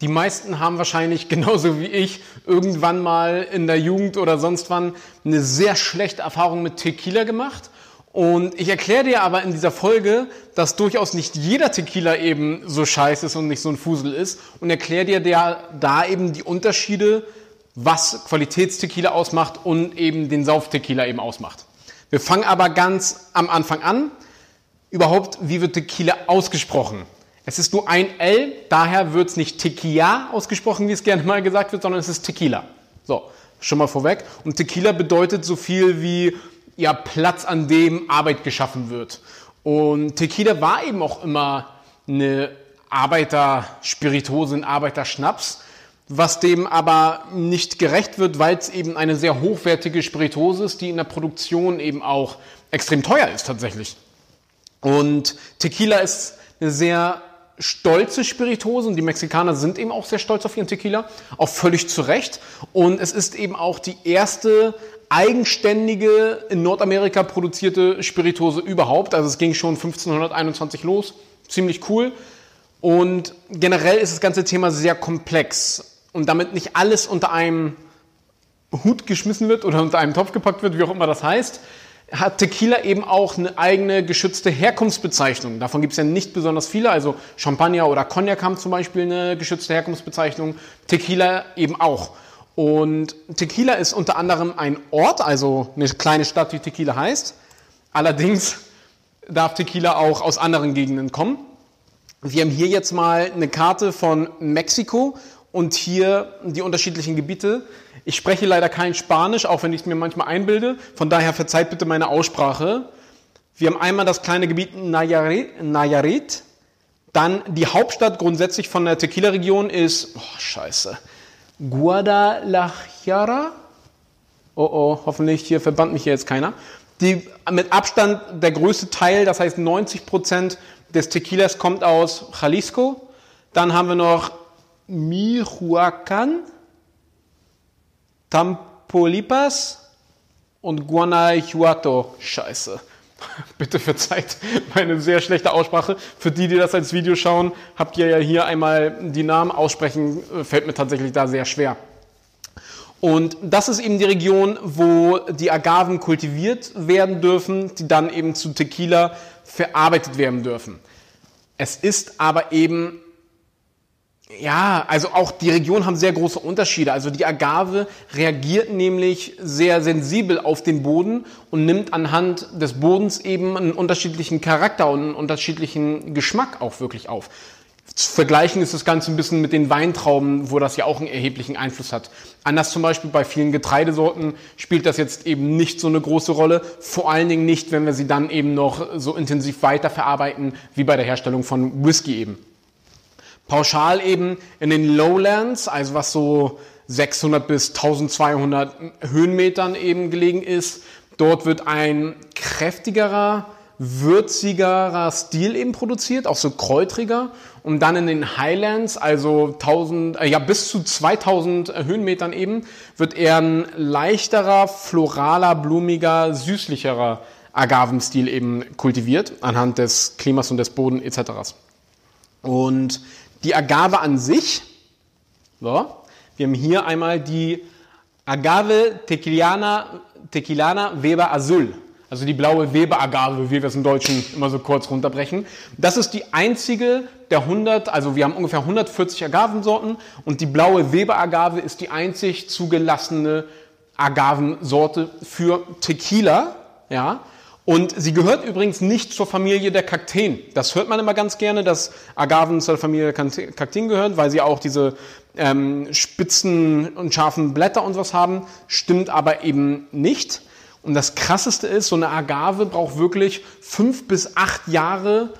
Die meisten haben wahrscheinlich genauso wie ich irgendwann mal in der Jugend oder sonst wann eine sehr schlechte Erfahrung mit Tequila gemacht. Und ich erkläre dir aber in dieser Folge, dass durchaus nicht jeder Tequila eben so scheiße ist und nicht so ein Fusel ist und erkläre dir der, da eben die Unterschiede, was Qualitätstequila ausmacht und eben den Sauftequila eben ausmacht. Wir fangen aber ganz am Anfang an. Überhaupt, wie wird Tequila ausgesprochen? Es ist nur ein L, daher wird es nicht Tequila ausgesprochen, wie es gerne mal gesagt wird, sondern es ist Tequila. So, schon mal vorweg. Und Tequila bedeutet so viel wie ja, Platz, an dem Arbeit geschaffen wird. Und Tequila war eben auch immer eine Arbeiterspiritose, ein Arbeiterschnaps, was dem aber nicht gerecht wird, weil es eben eine sehr hochwertige Spiritose ist, die in der Produktion eben auch extrem teuer ist tatsächlich. Und Tequila ist eine sehr stolze Spirituose und die Mexikaner sind eben auch sehr stolz auf ihren Tequila, auch völlig zu Recht. Und es ist eben auch die erste eigenständige in Nordamerika produzierte Spirituose überhaupt. Also es ging schon 1521 los, ziemlich cool. Und generell ist das ganze Thema sehr komplex und damit nicht alles unter einem Hut geschmissen wird oder unter einem Topf gepackt wird, wie auch immer das heißt, hat Tequila eben auch eine eigene geschützte Herkunftsbezeichnung. Davon gibt es ja nicht besonders viele. Also Champagner oder Cognac haben zum Beispiel eine geschützte Herkunftsbezeichnung. Tequila eben auch. Und Tequila ist unter anderem ein Ort, also eine kleine Stadt, die Tequila heißt. Allerdings darf Tequila auch aus anderen Gegenden kommen. Wir haben hier jetzt mal eine Karte von Mexiko und hier die unterschiedlichen Gebiete. Ich spreche leider kein Spanisch, auch wenn ich es mir manchmal einbilde. Von daher verzeiht bitte meine Aussprache. Wir haben einmal das kleine Gebiet Nayarit, Nayarit. Dann die Hauptstadt grundsätzlich von der Tequila-Region ist, oh, scheiße, Guadalajara. Oh oh, hoffentlich hier verbannt mich hier jetzt keiner. Die mit Abstand der größte Teil, das heißt 90 Prozent des Tequilas kommt aus Jalisco. Dann haben wir noch Michoacán, Tamaulipas und Guanajuato. Scheiße. Bitte verzeiht meine sehr schlechte Aussprache. Für die, die das als Video schauen, habt ihr ja hier einmal die Namen aussprechen, fällt mir tatsächlich da sehr schwer. Und das ist eben die Region, wo die Agaven kultiviert werden dürfen, die dann eben zu Tequila verarbeitet werden dürfen. Es ist aber eben ja, also auch die Regionen haben sehr große Unterschiede. Also die Agave reagiert nämlich sehr sensibel auf den Boden und nimmt anhand des Bodens eben einen unterschiedlichen Charakter und einen unterschiedlichen Geschmack auch wirklich auf. Zu vergleichen ist das Ganze ein bisschen mit den Weintrauben, wo das ja auch einen erheblichen Einfluss hat. Anders zum Beispiel bei vielen Getreidesorten spielt das jetzt eben nicht so eine große Rolle. Vor allen Dingen nicht, wenn wir sie dann eben noch so intensiv weiterverarbeiten, wie bei der Herstellung von Whisky eben pauschal eben in den Lowlands, also was so 600 bis 1200 Höhenmetern eben gelegen ist. Dort wird ein kräftigerer, würzigerer Stil eben produziert, auch so kräutriger. Und dann in den Highlands, also 1000, äh, ja, bis zu 2000 Höhenmetern eben, wird eher ein leichterer, floraler, blumiger, süßlicherer Agavenstil eben kultiviert, anhand des Klimas und des Bodens etc. Und die Agave an sich, so, wir haben hier einmal die Agave Tequilana, Tequilana Weber Azul, also die blaue Weber-Agave, wie wir es im Deutschen immer so kurz runterbrechen. Das ist die einzige der 100, also wir haben ungefähr 140 Agavensorten und die blaue Weber-Agave ist die einzig zugelassene Agavensorte für Tequila, ja. Und sie gehört übrigens nicht zur Familie der Kakteen. Das hört man immer ganz gerne, dass Agaven zur Familie der Kakteen gehören, weil sie auch diese ähm, spitzen und scharfen Blätter und was haben. Stimmt aber eben nicht. Und das Krasseste ist, so eine Agave braucht wirklich fünf bis acht Jahre,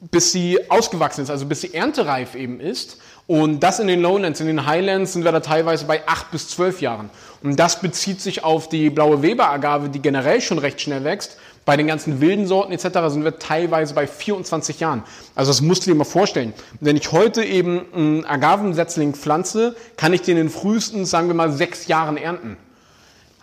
bis sie ausgewachsen ist, also bis sie erntereif eben ist. Und das in den Lowlands, in den Highlands sind wir da teilweise bei acht bis zwölf Jahren. Und das bezieht sich auf die blaue Weber-Agave, die generell schon recht schnell wächst. Bei den ganzen wilden Sorten etc. sind wir teilweise bei 24 Jahren. Also das musst du dir mal vorstellen. Wenn ich heute eben einen Agavensetzling pflanze, kann ich den in frühestens, sagen wir mal, sechs Jahren ernten.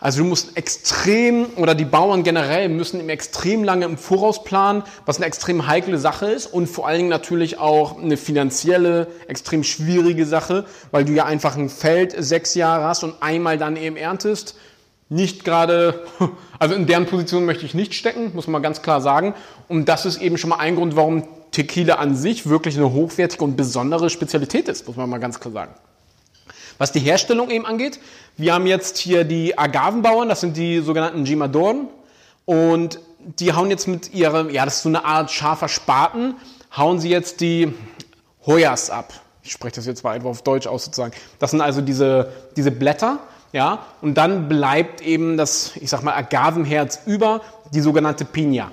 Also du musst extrem, oder die Bauern generell müssen im extrem lange im Voraus planen, was eine extrem heikle Sache ist und vor allen Dingen natürlich auch eine finanzielle, extrem schwierige Sache, weil du ja einfach ein Feld sechs Jahre hast und einmal dann eben erntest. Nicht gerade, also in deren Position möchte ich nicht stecken, muss man ganz klar sagen. Und das ist eben schon mal ein Grund, warum Tequila an sich wirklich eine hochwertige und besondere Spezialität ist, muss man mal ganz klar sagen. Was die Herstellung eben angeht, wir haben jetzt hier die Agavenbauern, das sind die sogenannten Gimadoren. Und die hauen jetzt mit ihrem, ja, das ist so eine Art scharfer Spaten, hauen sie jetzt die Hoyas ab. Ich spreche das jetzt mal einfach auf Deutsch aus sozusagen. Das sind also diese, diese Blätter, ja, und dann bleibt eben das, ich sag mal, Agavenherz über, die sogenannte Pina.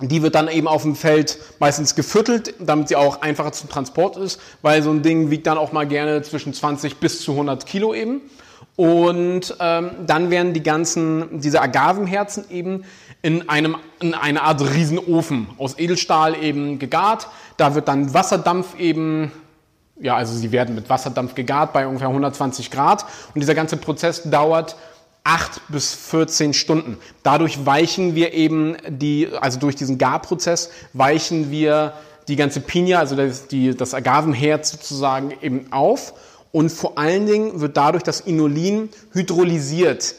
Die wird dann eben auf dem Feld meistens geviertelt, damit sie auch einfacher zum Transport ist, weil so ein Ding wiegt dann auch mal gerne zwischen 20 bis zu 100 Kilo eben. Und ähm, dann werden die ganzen, diese Agavenherzen eben in, einem, in eine Art Riesenofen aus Edelstahl eben gegart. Da wird dann Wasserdampf eben, ja, also sie werden mit Wasserdampf gegart bei ungefähr 120 Grad. Und dieser ganze Prozess dauert 8 bis 14 Stunden. Dadurch weichen wir eben die, also durch diesen Garprozess weichen wir die ganze Pinia, also das, die, das Agavenherz sozusagen eben auf. Und vor allen Dingen wird dadurch das Inulin hydrolysiert.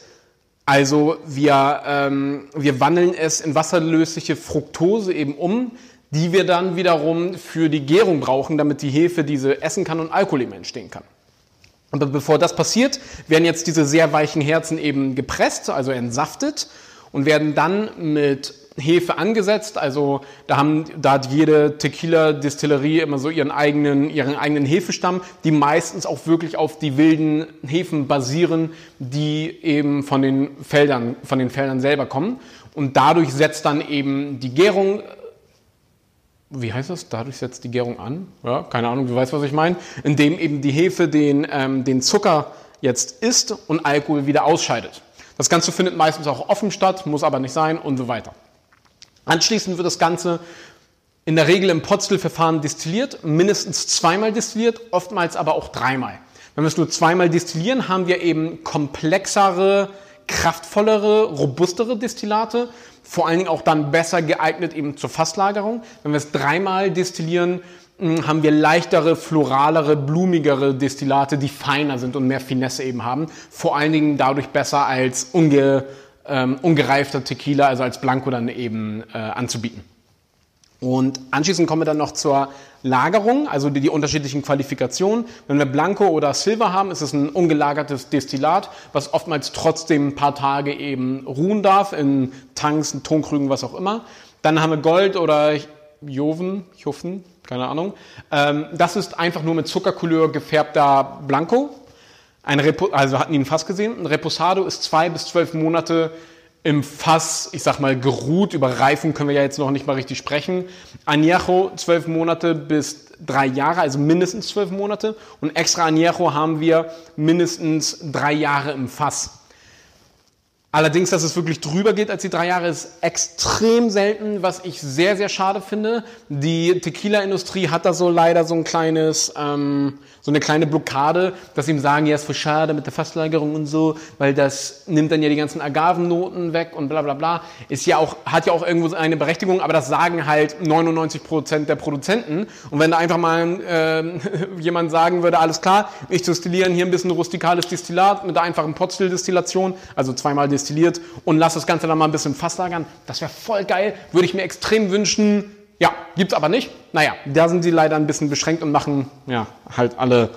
Also wir, ähm, wir wandeln es in wasserlösliche Fructose eben um, die wir dann wiederum für die Gärung brauchen, damit die Hefe diese essen kann und Alkohol eben entstehen kann. Aber bevor das passiert, werden jetzt diese sehr weichen Herzen eben gepresst, also entsaftet und werden dann mit Hefe angesetzt. Also da, haben, da hat jede Tequila-Distillerie immer so ihren eigenen, ihren eigenen Hefestamm, die meistens auch wirklich auf die wilden Hefen basieren, die eben von den Feldern, von den Feldern selber kommen. Und dadurch setzt dann eben die Gärung wie heißt das? Dadurch setzt die Gärung an. Ja, keine Ahnung, du weißt, was ich meine. Indem eben die Hefe den, ähm, den Zucker jetzt isst und Alkohol wieder ausscheidet. Das Ganze findet meistens auch offen statt, muss aber nicht sein und so weiter. Anschließend wird das Ganze in der Regel im Potstill-Verfahren destilliert, mindestens zweimal destilliert, oftmals aber auch dreimal. Wenn wir es nur zweimal destillieren, haben wir eben komplexere, kraftvollere, robustere Destillate, vor allen Dingen auch dann besser geeignet eben zur Fasslagerung. Wenn wir es dreimal destillieren, hm, haben wir leichtere, floralere, blumigere Destillate, die feiner sind und mehr Finesse eben haben. Vor allen Dingen dadurch besser als unge, ähm, ungereifter Tequila, also als Blanco dann eben äh, anzubieten. Und anschließend kommen wir dann noch zur Lagerung, also die, die, unterschiedlichen Qualifikationen. Wenn wir Blanco oder Silver haben, ist es ein ungelagertes Destillat, was oftmals trotzdem ein paar Tage eben ruhen darf, in Tanks, in Tonkrügen, was auch immer. Dann haben wir Gold oder Joven, Juffen, keine Ahnung. Ähm, das ist einfach nur mit Zuckercouleur gefärbter Blanco. Ein Repo, also hatten ihn fast gesehen. Ein Reposado ist zwei bis zwölf Monate im Fass, ich sag mal, geruht. Über Reifung können wir ja jetzt noch nicht mal richtig sprechen. Añejo zwölf Monate bis drei Jahre, also mindestens zwölf Monate. Und extra Añejo haben wir mindestens drei Jahre im Fass. Allerdings, dass es wirklich drüber geht als die drei Jahre, ist extrem selten, was ich sehr, sehr schade finde. Die Tequila-Industrie hat da so leider so ein kleines, ähm, so eine kleine Blockade, dass sie ihm sagen, ja, ist voll schade mit der Fastlagerung und so, weil das nimmt dann ja die ganzen Agavennoten weg und bla bla bla. Ist ja auch, hat ja auch irgendwo eine Berechtigung, aber das sagen halt 99 Prozent der Produzenten. Und wenn da einfach mal äh, jemand sagen würde, alles klar, ich destillieren hier ein bisschen rustikales Destillat mit der einfachen Potstill-Destillation, also zweimal destilliert und lass das Ganze dann mal ein bisschen fastlagern, das wäre voll geil, würde ich mir extrem wünschen, ja, gibt's aber nicht. Naja, da sind sie leider ein bisschen beschränkt und machen, ja, halt alle,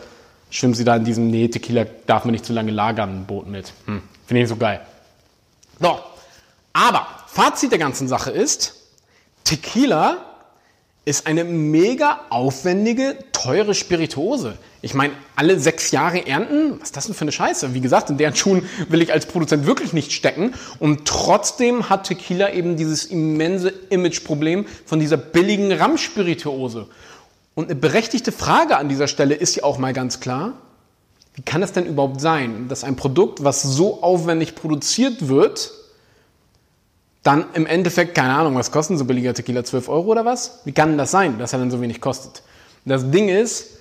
schwimmen sie da in diesem, nee, Tequila darf man nicht zu lange lagern, Boot mit. Hm, Finde ich so geil. So, aber Fazit der ganzen Sache ist, Tequila ist eine mega aufwendige, teure Spirituose. Ich meine, alle sechs Jahre ernten, was ist das denn für eine Scheiße? Wie gesagt, in deren Schuhen will ich als Produzent wirklich nicht stecken. Und trotzdem hat Tequila eben dieses immense Imageproblem von dieser billigen Ramspirituose. Und eine berechtigte Frage an dieser Stelle ist ja auch mal ganz klar, wie kann es denn überhaupt sein, dass ein Produkt, was so aufwendig produziert wird, dann im Endeffekt, keine Ahnung, was kosten so billiger Tequila? 12 Euro oder was? Wie kann das sein, dass er dann so wenig kostet? Das Ding ist,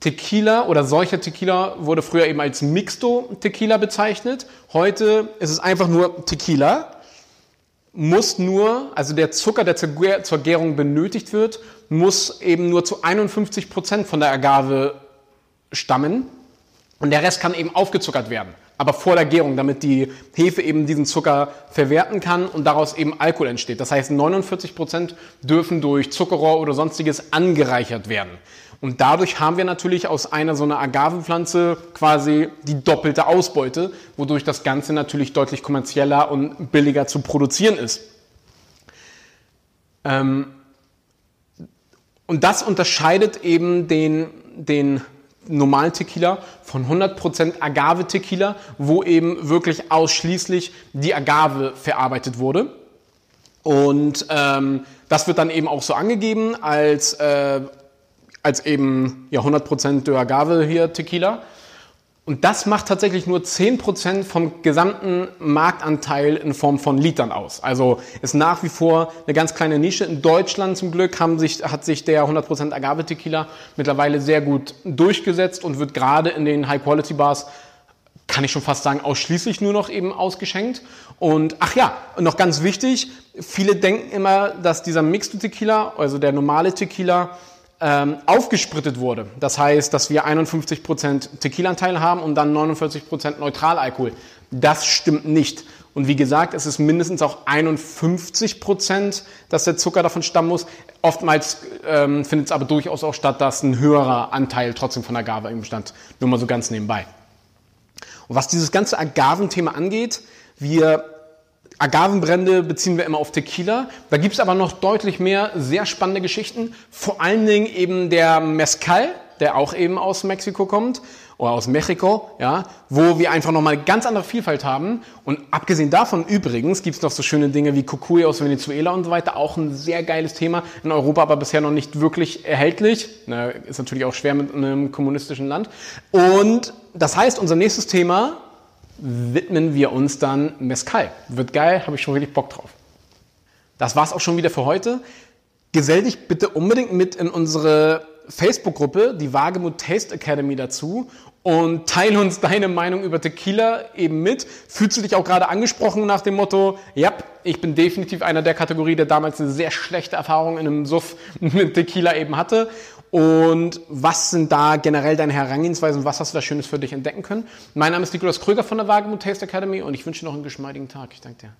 Tequila oder solcher Tequila wurde früher eben als Mixto Tequila bezeichnet. Heute ist es einfach nur Tequila. Muss nur, also der Zucker, der zur Gärung benötigt wird, muss eben nur zu 51 Prozent von der Agave stammen. Und der Rest kann eben aufgezuckert werden aber vor der Gärung, damit die Hefe eben diesen Zucker verwerten kann und daraus eben Alkohol entsteht. Das heißt, 49 Prozent dürfen durch Zuckerrohr oder sonstiges angereichert werden. Und dadurch haben wir natürlich aus einer so einer Agavepflanze quasi die doppelte Ausbeute, wodurch das Ganze natürlich deutlich kommerzieller und billiger zu produzieren ist. Ähm und das unterscheidet eben den, den normalen Tequila von 100% Agave-Tequila, wo eben wirklich ausschließlich die Agave verarbeitet wurde. Und ähm, das wird dann eben auch so angegeben als, äh, als eben ja, 100% de Agave hier Tequila. Und das macht tatsächlich nur 10% vom gesamten Marktanteil in Form von Litern aus. Also ist nach wie vor eine ganz kleine Nische. In Deutschland zum Glück haben sich, hat sich der 100% Agave Tequila mittlerweile sehr gut durchgesetzt und wird gerade in den High-Quality-Bars kann ich schon fast sagen, ausschließlich nur noch eben ausgeschenkt. Und ach ja, noch ganz wichtig, viele denken immer, dass dieser Mixed Tequila, also der normale Tequila, ähm, aufgesprittet wurde. Das heißt, dass wir 51% Tequilanteil haben und dann 49% Neutralalkohol. Das stimmt nicht. Und wie gesagt, es ist mindestens auch 51 dass der Zucker davon stammen muss. Oftmals ähm, findet es aber durchaus auch statt, dass ein höherer Anteil trotzdem von Agave im Bestand, nur mal so ganz nebenbei. Und was dieses ganze Agaventhema angeht, wir Agavenbrände beziehen wir immer auf Tequila. Da gibt's aber noch deutlich mehr sehr spannende Geschichten. Vor allen Dingen eben der Mezcal, der auch eben aus Mexiko kommt oder aus Mexiko, ja, wo wir einfach nochmal ganz andere Vielfalt haben. Und abgesehen davon übrigens gibt's noch so schöne Dinge wie Cucuy aus Venezuela und so weiter. Auch ein sehr geiles Thema. In Europa aber bisher noch nicht wirklich erhältlich. Na, ist natürlich auch schwer mit einem kommunistischen Land. Und das heißt, unser nächstes Thema widmen wir uns dann Mescal. Wird geil, habe ich schon richtig Bock drauf. Das war's auch schon wieder für heute. Gesell dich bitte unbedingt mit in unsere Facebook-Gruppe, die Wagemut Taste Academy dazu und teile uns deine Meinung über Tequila eben mit. Fühlst du dich auch gerade angesprochen nach dem Motto, ja, ich bin definitiv einer der Kategorie, der damals eine sehr schlechte Erfahrung in einem Suff mit Tequila eben hatte und was sind da generell deine Herangehensweisen? Was hast du da Schönes für dich entdecken können? Mein Name ist Nikolaus Kröger von der Wagemut Taste Academy und ich wünsche dir noch einen geschmeidigen Tag. Ich danke dir.